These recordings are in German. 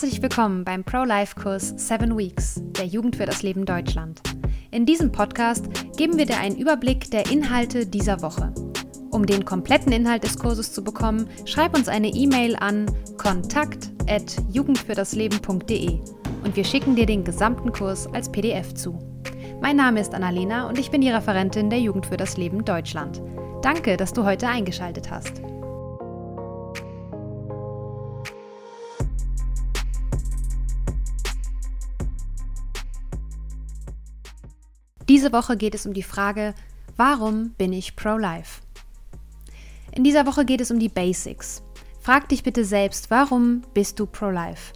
Herzlich willkommen beim Pro-Life-Kurs 7 Weeks der Jugend für das Leben Deutschland. In diesem Podcast geben wir dir einen Überblick der Inhalte dieser Woche. Um den kompletten Inhalt des Kurses zu bekommen, schreib uns eine E-Mail an kontakt@jugendfürdasleben.de und wir schicken dir den gesamten Kurs als PDF zu. Mein Name ist Annalena und ich bin die Referentin der Jugend für das Leben Deutschland. Danke, dass du heute eingeschaltet hast. Diese Woche geht es um die Frage, warum bin ich pro-life? In dieser Woche geht es um die Basics. Frag dich bitte selbst, warum bist du pro-life?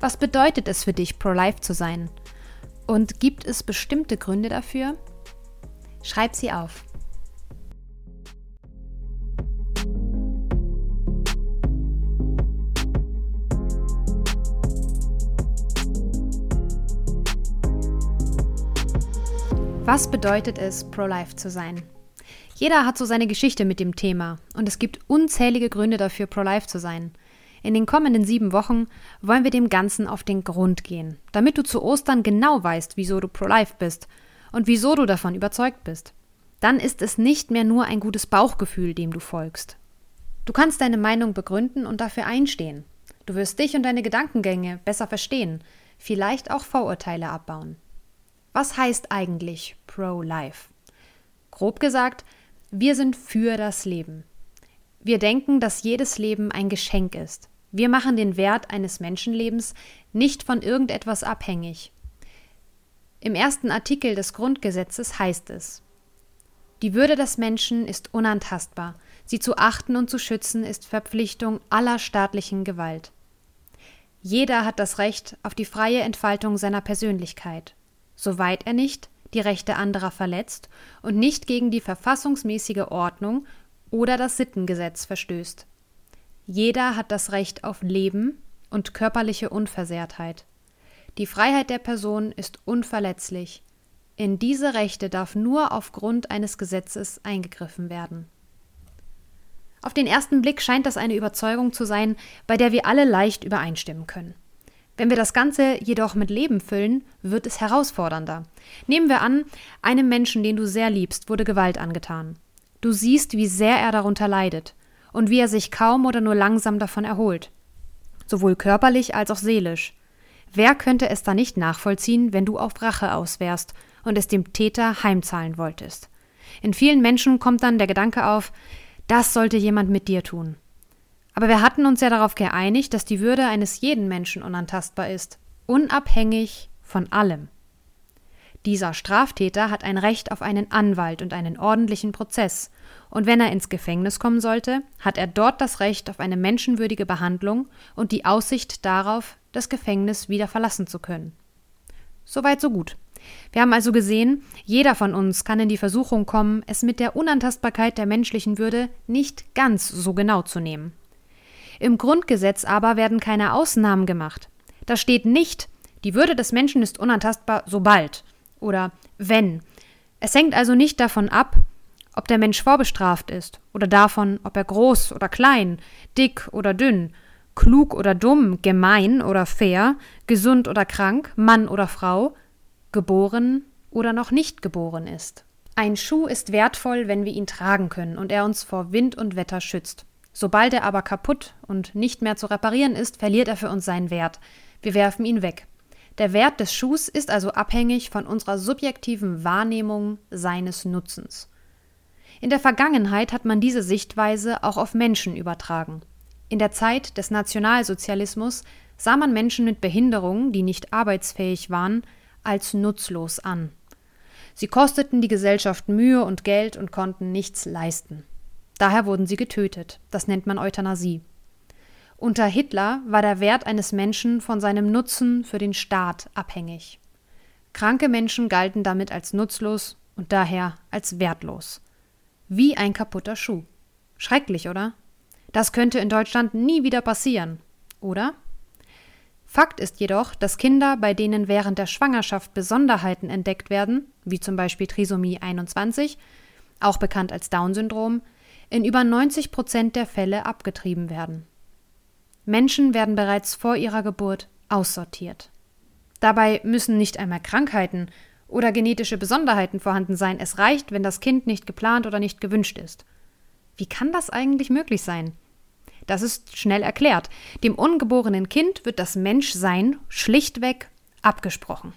Was bedeutet es für dich, pro-life zu sein? Und gibt es bestimmte Gründe dafür? Schreib sie auf. Was bedeutet es, pro-life zu sein? Jeder hat so seine Geschichte mit dem Thema und es gibt unzählige Gründe dafür, pro-life zu sein. In den kommenden sieben Wochen wollen wir dem Ganzen auf den Grund gehen, damit du zu Ostern genau weißt, wieso du pro-life bist und wieso du davon überzeugt bist. Dann ist es nicht mehr nur ein gutes Bauchgefühl, dem du folgst. Du kannst deine Meinung begründen und dafür einstehen. Du wirst dich und deine Gedankengänge besser verstehen, vielleicht auch Vorurteile abbauen. Was heißt eigentlich pro-life? Grob gesagt, wir sind für das Leben. Wir denken, dass jedes Leben ein Geschenk ist. Wir machen den Wert eines Menschenlebens nicht von irgendetwas abhängig. Im ersten Artikel des Grundgesetzes heißt es Die Würde des Menschen ist unantastbar, sie zu achten und zu schützen ist Verpflichtung aller staatlichen Gewalt. Jeder hat das Recht auf die freie Entfaltung seiner Persönlichkeit soweit er nicht die Rechte anderer verletzt und nicht gegen die verfassungsmäßige Ordnung oder das Sittengesetz verstößt. Jeder hat das Recht auf Leben und körperliche Unversehrtheit. Die Freiheit der Person ist unverletzlich. In diese Rechte darf nur aufgrund eines Gesetzes eingegriffen werden. Auf den ersten Blick scheint das eine Überzeugung zu sein, bei der wir alle leicht übereinstimmen können. Wenn wir das Ganze jedoch mit Leben füllen, wird es herausfordernder. Nehmen wir an, einem Menschen, den du sehr liebst, wurde Gewalt angetan. Du siehst, wie sehr er darunter leidet und wie er sich kaum oder nur langsam davon erholt. Sowohl körperlich als auch seelisch. Wer könnte es da nicht nachvollziehen, wenn du auf Rache auswärst und es dem Täter heimzahlen wolltest? In vielen Menschen kommt dann der Gedanke auf, das sollte jemand mit dir tun. Aber wir hatten uns ja darauf geeinigt, dass die Würde eines jeden Menschen unantastbar ist, unabhängig von allem. Dieser Straftäter hat ein Recht auf einen Anwalt und einen ordentlichen Prozess, und wenn er ins Gefängnis kommen sollte, hat er dort das Recht auf eine menschenwürdige Behandlung und die Aussicht darauf, das Gefängnis wieder verlassen zu können. Soweit so gut. Wir haben also gesehen, jeder von uns kann in die Versuchung kommen, es mit der Unantastbarkeit der menschlichen Würde nicht ganz so genau zu nehmen. Im Grundgesetz aber werden keine Ausnahmen gemacht. Da steht nicht, die Würde des Menschen ist unantastbar sobald oder wenn. Es hängt also nicht davon ab, ob der Mensch vorbestraft ist oder davon, ob er groß oder klein, dick oder dünn, klug oder dumm, gemein oder fair, gesund oder krank, Mann oder Frau, geboren oder noch nicht geboren ist. Ein Schuh ist wertvoll, wenn wir ihn tragen können und er uns vor Wind und Wetter schützt. Sobald er aber kaputt und nicht mehr zu reparieren ist, verliert er für uns seinen Wert. Wir werfen ihn weg. Der Wert des Schuhs ist also abhängig von unserer subjektiven Wahrnehmung seines Nutzens. In der Vergangenheit hat man diese Sichtweise auch auf Menschen übertragen. In der Zeit des Nationalsozialismus sah man Menschen mit Behinderungen, die nicht arbeitsfähig waren, als nutzlos an. Sie kosteten die Gesellschaft Mühe und Geld und konnten nichts leisten. Daher wurden sie getötet. Das nennt man Euthanasie. Unter Hitler war der Wert eines Menschen von seinem Nutzen für den Staat abhängig. Kranke Menschen galten damit als nutzlos und daher als wertlos. Wie ein kaputter Schuh. Schrecklich, oder? Das könnte in Deutschland nie wieder passieren, oder? Fakt ist jedoch, dass Kinder, bei denen während der Schwangerschaft Besonderheiten entdeckt werden, wie zum Beispiel Trisomie 21, auch bekannt als Down-Syndrom, in über 90 Prozent der Fälle abgetrieben werden. Menschen werden bereits vor ihrer Geburt aussortiert. Dabei müssen nicht einmal Krankheiten oder genetische Besonderheiten vorhanden sein. Es reicht, wenn das Kind nicht geplant oder nicht gewünscht ist. Wie kann das eigentlich möglich sein? Das ist schnell erklärt. Dem ungeborenen Kind wird das Menschsein schlichtweg abgesprochen.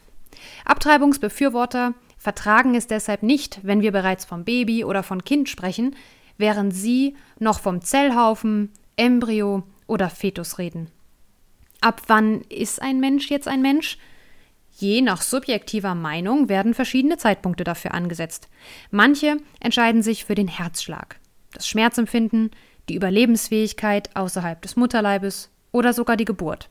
Abtreibungsbefürworter vertragen es deshalb nicht, wenn wir bereits vom Baby oder von Kind sprechen, während sie noch vom Zellhaufen, Embryo oder Fetus reden. Ab wann ist ein Mensch jetzt ein Mensch? Je nach subjektiver Meinung werden verschiedene Zeitpunkte dafür angesetzt. Manche entscheiden sich für den Herzschlag, das Schmerzempfinden, die Überlebensfähigkeit außerhalb des Mutterleibes oder sogar die Geburt.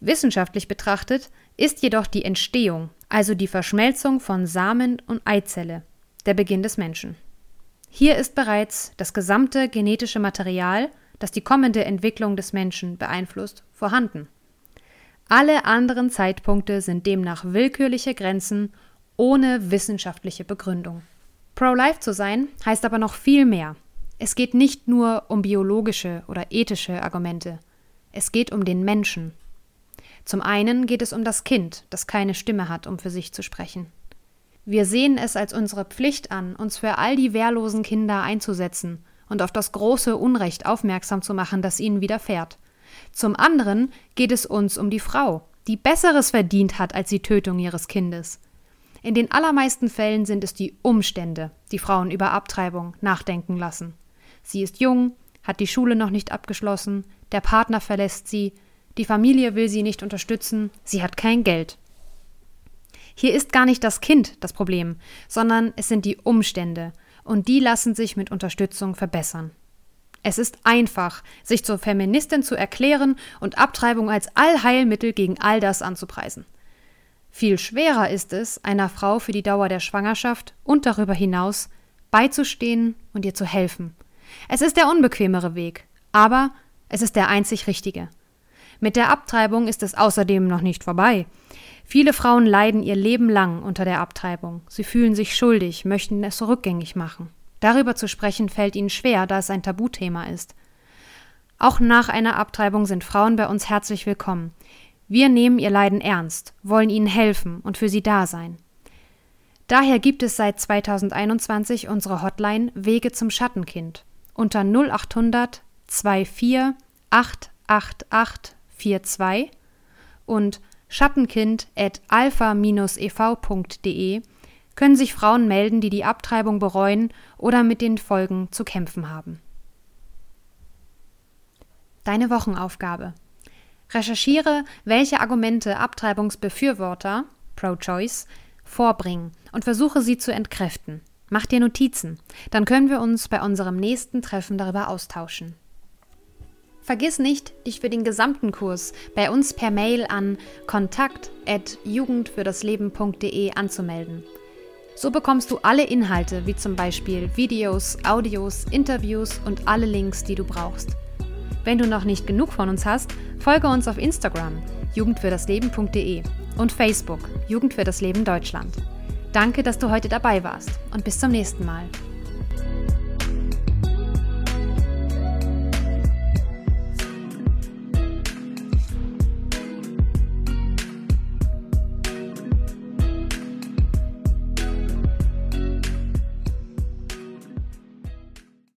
Wissenschaftlich betrachtet ist jedoch die Entstehung, also die Verschmelzung von Samen und Eizelle, der Beginn des Menschen. Hier ist bereits das gesamte genetische Material, das die kommende Entwicklung des Menschen beeinflusst, vorhanden. Alle anderen Zeitpunkte sind demnach willkürliche Grenzen ohne wissenschaftliche Begründung. Pro-Life zu sein heißt aber noch viel mehr. Es geht nicht nur um biologische oder ethische Argumente. Es geht um den Menschen. Zum einen geht es um das Kind, das keine Stimme hat, um für sich zu sprechen. Wir sehen es als unsere Pflicht an, uns für all die wehrlosen Kinder einzusetzen und auf das große Unrecht aufmerksam zu machen, das ihnen widerfährt. Zum anderen geht es uns um die Frau, die Besseres verdient hat als die Tötung ihres Kindes. In den allermeisten Fällen sind es die Umstände, die Frauen über Abtreibung nachdenken lassen. Sie ist jung, hat die Schule noch nicht abgeschlossen, der Partner verlässt sie, die Familie will sie nicht unterstützen, sie hat kein Geld. Hier ist gar nicht das Kind das Problem, sondern es sind die Umstände, und die lassen sich mit Unterstützung verbessern. Es ist einfach, sich zur Feministin zu erklären und Abtreibung als Allheilmittel gegen all das anzupreisen. Viel schwerer ist es, einer Frau für die Dauer der Schwangerschaft und darüber hinaus beizustehen und ihr zu helfen. Es ist der unbequemere Weg, aber es ist der einzig richtige. Mit der Abtreibung ist es außerdem noch nicht vorbei. Viele Frauen leiden ihr Leben lang unter der Abtreibung. Sie fühlen sich schuldig, möchten es rückgängig machen. Darüber zu sprechen fällt ihnen schwer, da es ein Tabuthema ist. Auch nach einer Abtreibung sind Frauen bei uns herzlich willkommen. Wir nehmen ihr Leiden ernst, wollen ihnen helfen und für sie da sein. Daher gibt es seit 2021 unsere Hotline Wege zum Schattenkind unter 0800 24 888 42 und schattenkind.alpha-ev.de können sich Frauen melden, die die Abtreibung bereuen oder mit den Folgen zu kämpfen haben. Deine Wochenaufgabe. Recherchiere, welche Argumente Abtreibungsbefürworter, pro-choice, vorbringen und versuche sie zu entkräften. Mach dir Notizen, dann können wir uns bei unserem nächsten Treffen darüber austauschen. Vergiss nicht, dich für den gesamten Kurs bei uns per Mail an kontakt.jugendfürdasleben.de anzumelden. So bekommst du alle Inhalte, wie zum Beispiel Videos, Audios, Interviews und alle Links, die du brauchst. Wenn du noch nicht genug von uns hast, folge uns auf Instagram jugendfürdasleben.de und Facebook Jugend für das Leben Deutschland. Danke, dass du heute dabei warst und bis zum nächsten Mal.